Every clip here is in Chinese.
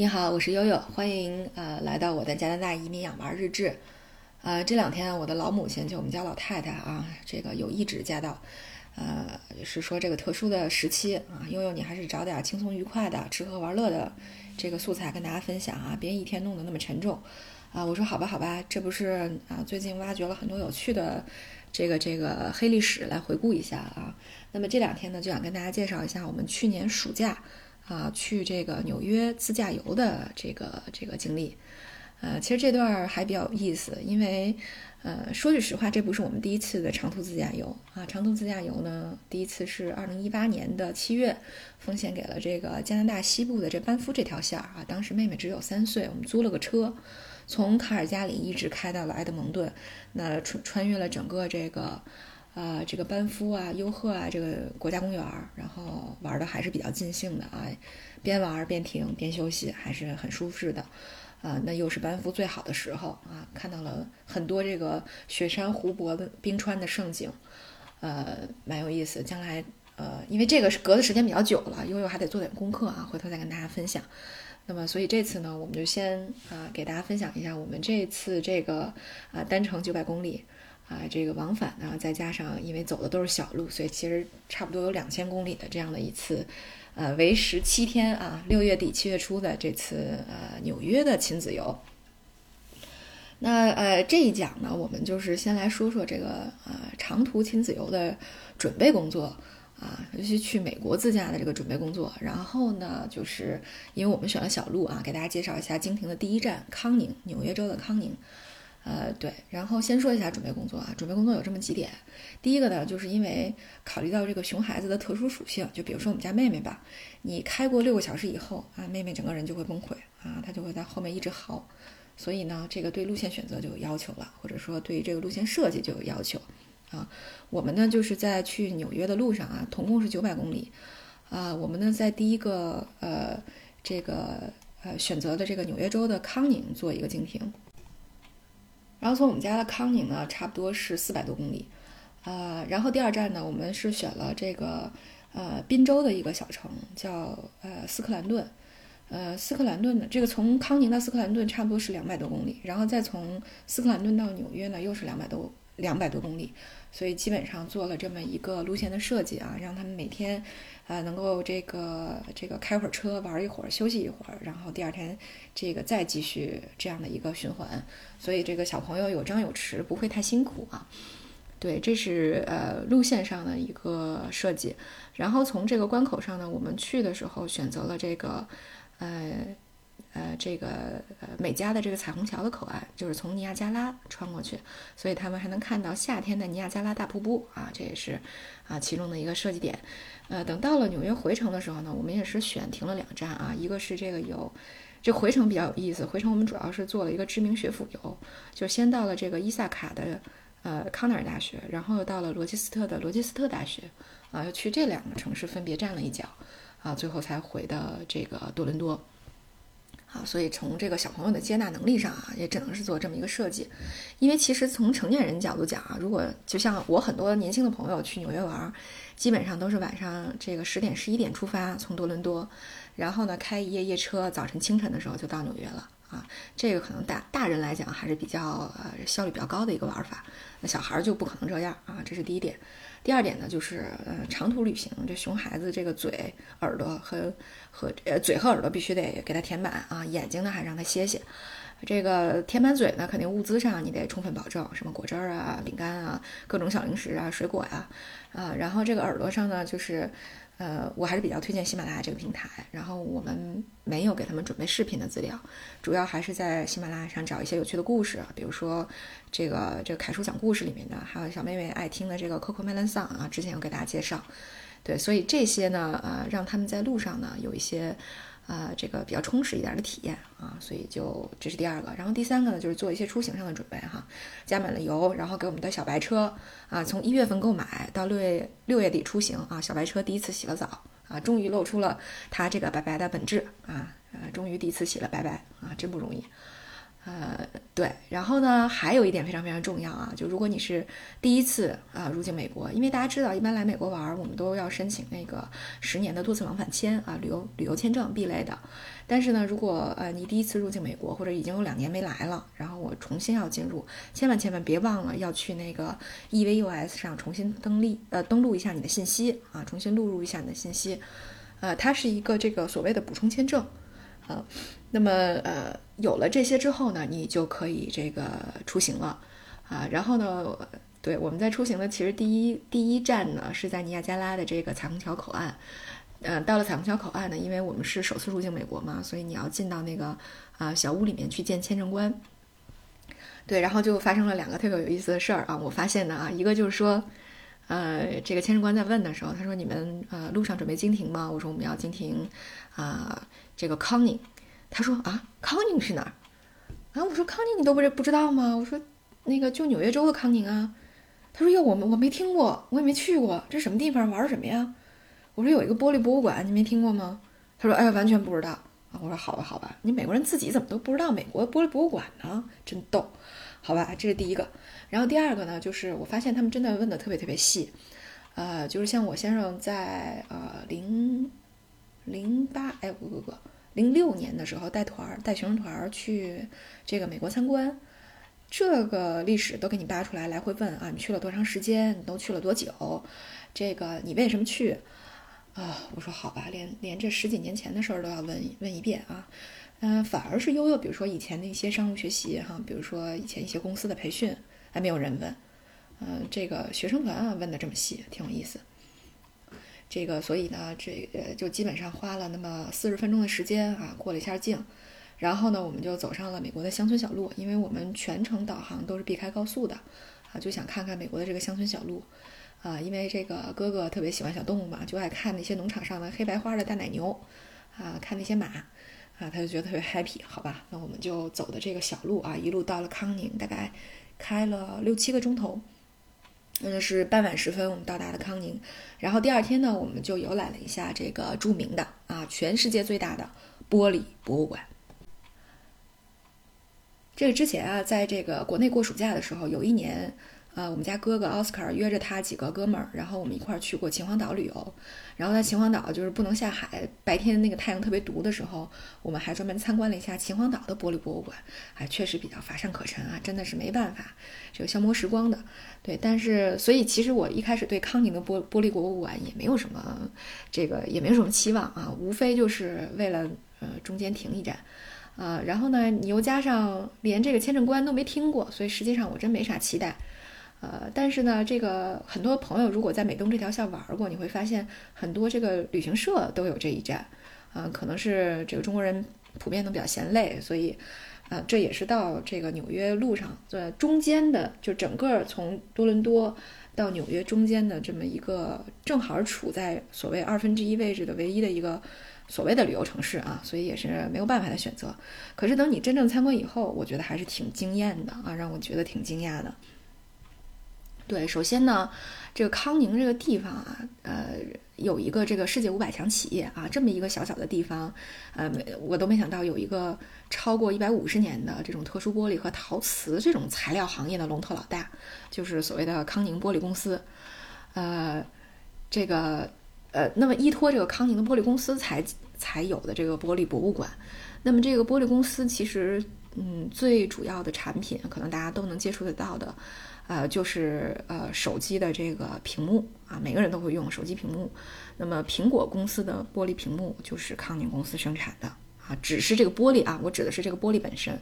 你好，我是悠悠，欢迎呃来到我的加拿大移民养娃日志。呃，这两天我的老母亲就我们家老太太啊，这个有一旨驾到，呃，是说这个特殊的时期啊，悠悠你还是找点轻松愉快的、吃喝玩乐的这个素材跟大家分享啊，别一天弄得那么沉重啊。我说好吧，好吧，这不是啊，最近挖掘了很多有趣的这个这个黑历史来回顾一下啊。那么这两天呢，就想跟大家介绍一下我们去年暑假。啊，去这个纽约自驾游的这个这个经历，呃，其实这段还比较有意思，因为，呃，说句实话，这不是我们第一次的长途自驾游啊。长途自驾游呢，第一次是二零一八年的七月，奉献给了这个加拿大西部的这班夫这条线儿啊。当时妹妹只有三岁，我们租了个车，从卡尔加里一直开到了埃德蒙顿，那穿穿越了整个这个。啊，这个班夫啊、优鹤啊，这个国家公园儿，然后玩的还是比较尽兴的啊，边玩边停边休息，还是很舒适的。啊，那又是班夫最好的时候啊，看到了很多这个雪山、湖泊的冰川的盛景，呃，蛮有意思。将来，呃，因为这个是隔的时间比较久了，悠悠还得做点功课啊，回头再跟大家分享。那么，所以这次呢，我们就先啊，给大家分享一下我们这次这个啊单程九百公里。啊，这个往返呢，再加上因为走的都是小路，所以其实差不多有两千公里的这样的一次，呃，为时七天啊，六月底七月初的这次呃纽约的亲子游。那呃这一讲呢，我们就是先来说说这个呃长途亲子游的准备工作啊，尤其去美国自驾的这个准备工作。然后呢，就是因为我们选了小路啊，给大家介绍一下经停的第一站康宁，纽约州的康宁。呃，对，然后先说一下准备工作啊。准备工作有这么几点，第一个呢，就是因为考虑到这个熊孩子的特殊属性，就比如说我们家妹妹吧，你开过六个小时以后啊，妹妹整个人就会崩溃啊，她就会在后面一直嚎，所以呢，这个对路线选择就有要求了，或者说对这个路线设计就有要求啊。我们呢就是在去纽约的路上啊，总共是九百公里啊，我们呢在第一个呃这个呃选择的这个纽约州的康宁做一个经停。然后从我们家的康宁呢，差不多是四百多公里，呃，然后第二站呢，我们是选了这个呃滨州的一个小城，叫呃斯克兰顿，呃斯克兰顿的这个从康宁到斯克兰顿差不多是两百多公里，然后再从斯克兰顿到纽约呢，又是两百多两百多公里，所以基本上做了这么一个路线的设计啊，让他们每天。啊，能够这个这个开会儿车玩一会儿，休息一会儿，然后第二天这个再继续这样的一个循环，所以这个小朋友有张有弛，不会太辛苦啊。对，这是呃路线上的一个设计。然后从这个关口上呢，我们去的时候选择了这个呃呃这个呃美加的这个彩虹桥的口岸，就是从尼亚加拉穿过去，所以他们还能看到夏天的尼亚加拉大瀑布啊，这也是啊其中的一个设计点。呃，等到了纽约回程的时候呢，我们也是选停了两站啊，一个是这个有，这回程比较有意思，回程我们主要是做了一个知名学府游，就先到了这个伊萨卡的呃康奈尔大学，然后又到了罗切斯特的罗切斯特大学，啊，又去这两个城市分别站了一脚，啊，最后才回的这个多伦多。啊，所以从这个小朋友的接纳能力上啊，也只能是做这么一个设计，因为其实从成年人角度讲啊，如果就像我很多年轻的朋友去纽约玩，基本上都是晚上这个十点十一点出发从多伦多，然后呢开一夜夜车，早晨清晨的时候就到纽约了啊，这个可能大大人来讲还是比较呃效率比较高的一个玩法，那小孩儿就不可能这样啊，这是第一点。第二点呢，就是呃长途旅行，这熊孩子这个嘴、耳朵和和呃嘴和耳朵必须得给他填满啊，眼睛呢还让他歇歇。这个填满嘴呢，肯定物资上你得充分保证，什么果汁儿啊、饼干啊、各种小零食啊、水果呀啊，然后这个耳朵上呢，就是。呃，我还是比较推荐喜马拉雅这个平台。然后我们没有给他们准备视频的资料，主要还是在喜马拉雅上找一些有趣的故事，比如说这个这个凯叔讲故事里面的，还有小妹妹爱听的这个 Coco Melon Song 啊，之前有给大家介绍。对，所以这些呢，呃，让他们在路上呢有一些。啊，这个比较充实一点的体验啊，所以就这是第二个。然后第三个呢，就是做一些出行上的准备哈，加满了油，然后给我们的小白车啊，从一月份购买到六月六月底出行啊，小白车第一次洗了澡啊，终于露出了它这个白白的本质啊，呃，终于第一次洗了白白啊，真不容易呃，对，然后呢，还有一点非常非常重要啊，就如果你是第一次啊入境美国，因为大家知道，一般来美国玩，我们都要申请那个十年的多次往返签啊，旅游旅游签证 B 类的。但是呢，如果呃你第一次入境美国，或者已经有两年没来了，然后我重新要进入，千万千万别忘了要去那个 EVUS 上重新登立，呃，登录一下你的信息啊，重新录入一下你的信息，呃，它是一个这个所谓的补充签证，啊。那么，呃，有了这些之后呢，你就可以这个出行了，啊，然后呢，对，我们在出行的其实第一第一站呢是在尼亚加拉的这个彩虹桥口岸，呃，到了彩虹桥口岸呢，因为我们是首次入境美国嘛，所以你要进到那个啊小屋里面去见签证官，对，然后就发生了两个特别有意思的事儿啊，我发现的啊，一个就是说，呃，这个签证官在问的时候，他说你们呃路上准备经停吗？我说我们要经停啊，这个康宁。他说啊，康宁是哪儿？啊，我说康宁你都不不知道吗？我说那个就纽约州的康宁啊。他说哟，我们我没听过，我也没去过，这什么地方？玩什么呀？我说有一个玻璃博物馆，你没听过吗？他说哎呀，完全不知道啊。我说好吧好吧，你美国人自己怎么都不知道美国玻璃博物馆呢？真逗，好吧，这是第一个。然后第二个呢，就是我发现他们真的问的特别特别细，呃，就是像我先生在呃零零八哎不不不。零六年的时候带团带学生团去这个美国参观，这个历史都给你扒出来，来回问啊，你去了多长时间？你都去了多久？这个你为什么去？啊，我说好吧，连连这十几年前的事儿都要问问一遍啊，嗯，反而是悠悠，比如说以前的一些商务学习哈，比如说以前一些公司的培训，还没有人问，嗯，这个学生团啊问的这么细，挺有意思。这个，所以呢，这呃就基本上花了那么四十分钟的时间啊，过了一下境，然后呢，我们就走上了美国的乡村小路，因为我们全程导航都是避开高速的，啊，就想看看美国的这个乡村小路，啊，因为这个哥哥特别喜欢小动物嘛，就爱看那些农场上的黑白花的大奶牛，啊，看那些马，啊，他就觉得特别 happy，好吧，那我们就走的这个小路啊，一路到了康宁，大概开了六七个钟头。那是傍晚时分，我们到达了康宁，然后第二天呢，我们就游览了一下这个著名的啊，全世界最大的玻璃博物馆。这个之前啊，在这个国内过暑假的时候，有一年。呃，我们家哥哥奥斯卡约着他几个哥们儿，然后我们一块儿去过秦皇岛旅游。然后在秦皇岛就是不能下海，白天那个太阳特别毒的时候，我们还专门参观了一下秦皇岛的玻璃博物馆，还确实比较乏善可陈啊，真的是没办法，这个消磨时光的。对，但是所以其实我一开始对康宁的玻玻璃博物馆也没有什么，这个也没有什么期望啊，无非就是为了呃中间停一站，啊，然后呢你又加上连这个签证官都没听过，所以实际上我真没啥期待。呃，但是呢，这个很多朋友如果在美东这条线玩过，你会发现很多这个旅行社都有这一站，啊，可能是这个中国人普遍都比较嫌累，所以，啊，这也是到这个纽约路上呃中间的，就整个从多伦多到纽约中间的这么一个正好处在所谓二分之一位置的唯一的一个所谓的旅游城市啊，所以也是没有办法的选择。可是等你真正参观以后，我觉得还是挺惊艳的啊，让我觉得挺惊讶的。对，首先呢，这个康宁这个地方啊，呃，有一个这个世界五百强企业啊，这么一个小小的地方，呃，我都没想到有一个超过一百五十年的这种特殊玻璃和陶瓷这种材料行业的龙头老大，就是所谓的康宁玻璃公司，呃，这个呃，那么依托这个康宁的玻璃公司才才有的这个玻璃博物馆，那么这个玻璃公司其实，嗯，最主要的产品可能大家都能接触得到的。呃，就是呃，手机的这个屏幕啊，每个人都会用手机屏幕。那么苹果公司的玻璃屏幕就是康宁公司生产的啊，只是这个玻璃啊，我指的是这个玻璃本身。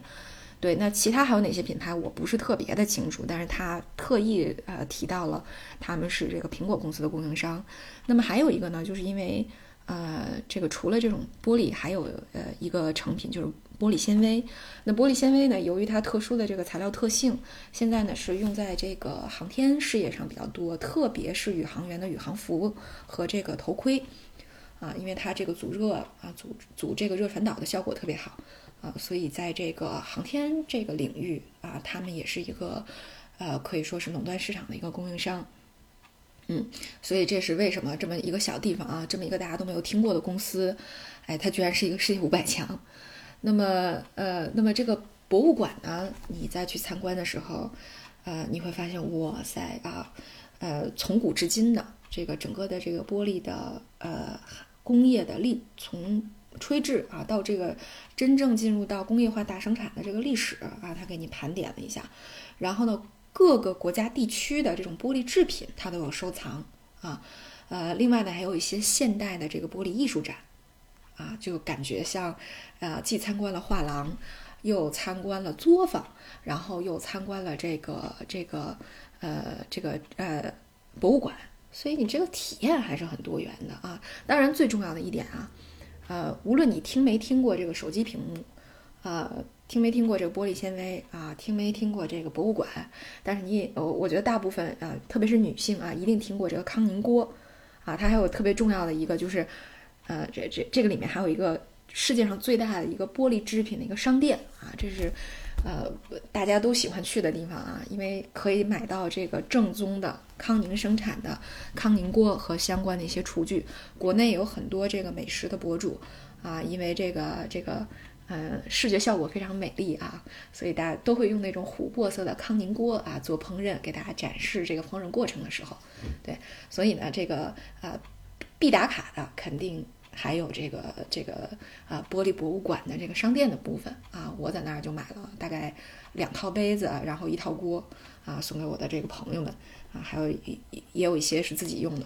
对，那其他还有哪些品牌，我不是特别的清楚，但是他特意呃提到了他们是这个苹果公司的供应商。那么还有一个呢，就是因为呃，这个除了这种玻璃，还有呃一个成品就是。玻璃纤维，那玻璃纤维呢？由于它特殊的这个材料特性，现在呢是用在这个航天事业上比较多，特别是宇航员的宇航服和这个头盔啊，因为它这个阻热啊，阻阻这个热传导的效果特别好啊，所以在这个航天这个领域啊，他们也是一个呃可以说是垄断市场的一个供应商。嗯，所以这是为什么这么一个小地方啊，这么一个大家都没有听过的公司，哎，它居然是一个世界五百强。那么，呃，那么这个博物馆呢，你再去参观的时候，呃，你会发现，哇塞啊，呃，从古至今的这个整个的这个玻璃的呃工业的历，从吹制啊到这个真正进入到工业化大生产的这个历史啊，他给你盘点了一下。然后呢，各个国家地区的这种玻璃制品，它都有收藏啊。呃，另外呢，还有一些现代的这个玻璃艺术展啊，就感觉像呃，既参观了画廊。又参观了作坊，然后又参观了这个这个呃这个呃博物馆，所以你这个体验还是很多元的啊。当然，最重要的一点啊，呃，无论你听没听过这个手机屏幕，呃，听没听过这个玻璃纤维啊，听没听过这个博物馆，但是你我我觉得大部分啊，特别是女性啊，一定听过这个康宁锅啊。它还有特别重要的一个就是，呃，这这这个里面还有一个。世界上最大的一个玻璃制品的一个商店啊，这是，呃，大家都喜欢去的地方啊，因为可以买到这个正宗的康宁生产的康宁锅和相关的一些厨具。国内有很多这个美食的博主啊，因为这个这个，呃，视觉效果非常美丽啊，所以大家都会用那种琥珀色的康宁锅啊做烹饪，给大家展示这个烹饪过程的时候，对，所以呢，这个啊必打卡的肯定。还有这个这个啊，玻璃博物馆的这个商店的部分啊，我在那儿就买了大概两套杯子，然后一套锅啊，送给我的这个朋友们啊，还有也也有一些是自己用的，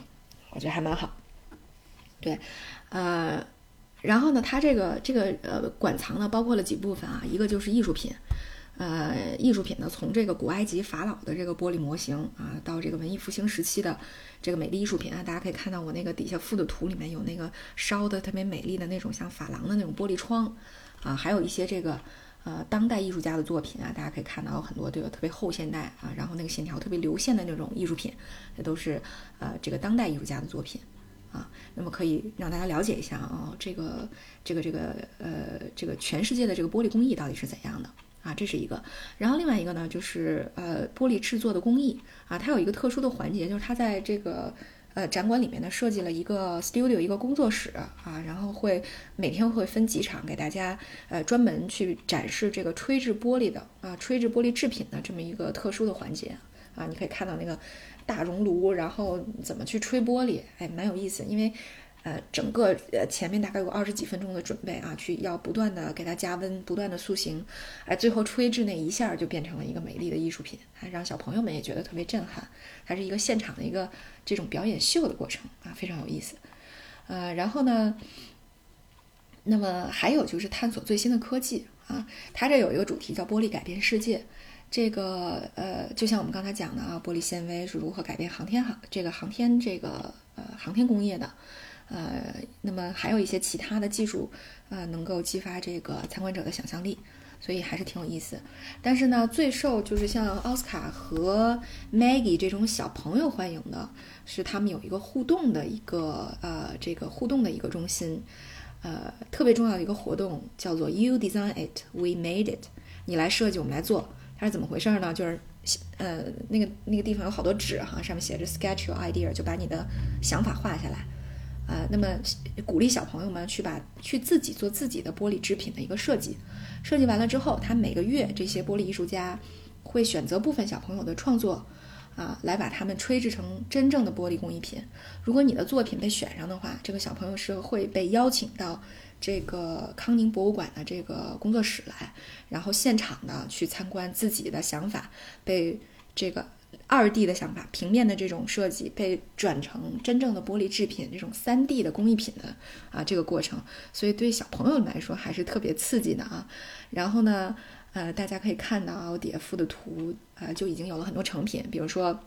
我觉得还蛮好。对，呃，然后呢，它这个这个呃馆藏呢，包括了几部分啊，一个就是艺术品。呃，艺术品呢，从这个古埃及法老的这个玻璃模型啊，到这个文艺复兴时期的这个美丽艺术品啊，大家可以看到我那个底下附的图里面有那个烧的特别美丽的那种像珐琅的那种玻璃窗啊，还有一些这个呃当代艺术家的作品啊，大家可以看到有很多这个特别后现代啊，然后那个线条特别流线的那种艺术品，这都是呃这个当代艺术家的作品啊，那么可以让大家了解一下啊，这个这个这个呃这个全世界的这个玻璃工艺到底是怎样的。这是一个，然后另外一个呢，就是呃玻璃制作的工艺。啊，它有一个特殊的环节，就是它在这个呃展馆里面呢设计了一个 studio 一个工作室。啊，然后会每天会分几场给大家呃专门去展示这个吹制玻璃的啊吹制玻璃制品的这么一个特殊的环节。啊，你可以看到那个大熔炉，然后怎么去吹玻璃，哎，蛮有意思，因为。呃，整个呃前面大概有二十几分钟的准备啊，去要不断的给它加温，不断的塑形，哎，最后吹制那一下就变成了一个美丽的艺术品，还让小朋友们也觉得特别震撼。它是一个现场的一个这种表演秀的过程啊，非常有意思。呃，然后呢，那么还有就是探索最新的科技啊，它这有一个主题叫“玻璃改变世界”。这个呃，就像我们刚才讲的啊，玻璃纤维是如何改变航天航这个航天这个呃航天工业的。呃，那么还有一些其他的技术，呃，能够激发这个参观者的想象力，所以还是挺有意思。但是呢，最受就是像奥斯卡和 Maggie 这种小朋友欢迎的，是他们有一个互动的一个呃这个互动的一个中心，呃，特别重要的一个活动叫做 You Design It, We Made It。你来设计，我们来做。它是怎么回事呢？就是呃那个那个地方有好多纸哈，上面写着 Sketch your idea，就把你的想法画下来。呃，那么鼓励小朋友们去把去自己做自己的玻璃制品的一个设计，设计完了之后，他每个月这些玻璃艺术家会选择部分小朋友的创作，啊，来把他们吹制成真正的玻璃工艺品。如果你的作品被选上的话，这个小朋友是会被邀请到这个康宁博物馆的这个工作室来，然后现场的去参观自己的想法被这个。二 D 的想法，平面的这种设计被转成真正的玻璃制品，这种三 D 的工艺品的啊这个过程，所以对小朋友来说还是特别刺激的啊。然后呢，呃，大家可以看到啊我底下附的图，呃，就已经有了很多成品，比如说，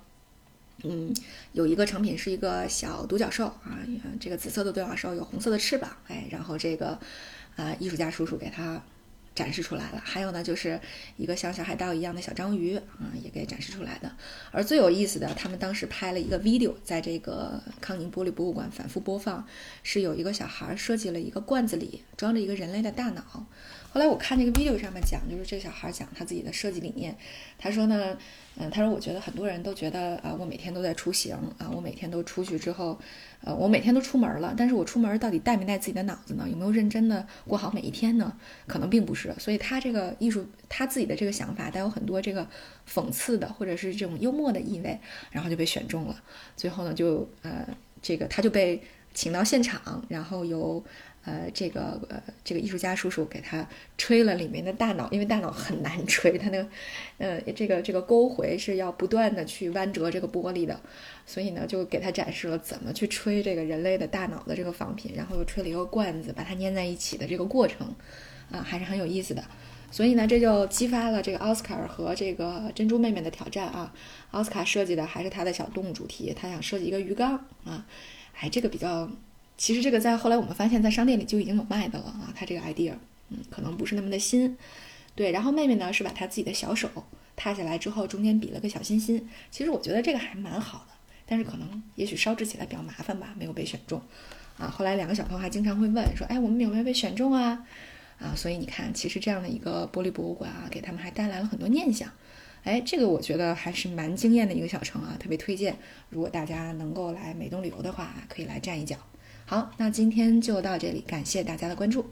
嗯，有一个成品是一个小独角兽啊，这个紫色的独角兽有红色的翅膀，哎，然后这个啊艺术家叔叔给他。展示出来了，还有呢，就是一个像小海盗一样的小章鱼啊，也给展示出来的。而最有意思的，他们当时拍了一个 video，在这个康宁玻璃博物馆反复播放，是有一个小孩设计了一个罐子里装着一个人类的大脑。后来我看这个 video 上面讲，就是这小孩讲他自己的设计理念，他说呢，嗯，他说我觉得很多人都觉得啊，我每天都在出行啊，我每天都出去之后。呃，我每天都出门了，但是我出门到底带没带自己的脑子呢？有没有认真的过好每一天呢？可能并不是。所以他这个艺术，他自己的这个想法带有很多这个讽刺的或者是这种幽默的意味，然后就被选中了。最后呢，就呃，这个他就被请到现场，然后由。呃，这个呃，这个艺术家叔叔给他吹了里面的大脑，因为大脑很难吹，他那个，呃，这个这个勾回是要不断的去弯折这个玻璃的，所以呢，就给他展示了怎么去吹这个人类的大脑的这个仿品，然后又吹了一个罐子，把它粘在一起的这个过程，啊，还是很有意思的。所以呢，这就激发了这个奥斯卡和这个珍珠妹妹的挑战啊。奥斯卡设计的还是他的小动物主题，他想设计一个鱼缸啊，哎，这个比较。其实这个在后来我们发现，在商店里就已经有卖的了啊。他这个 idea，嗯，可能不是那么的新，对。然后妹妹呢是把她自己的小手踏下来之后，中间比了个小心心。其实我觉得这个还蛮好的，但是可能也许烧制起来比较麻烦吧，没有被选中啊。后来两个小朋友还经常会问说：“哎，我们有没有被选中啊？”啊，所以你看，其实这样的一个玻璃博物馆啊，给他们还带来了很多念想。哎，这个我觉得还是蛮惊艳的一个小城啊，特别推荐。如果大家能够来美东旅游的话，可以来站一脚。好，那今天就到这里，感谢大家的关注。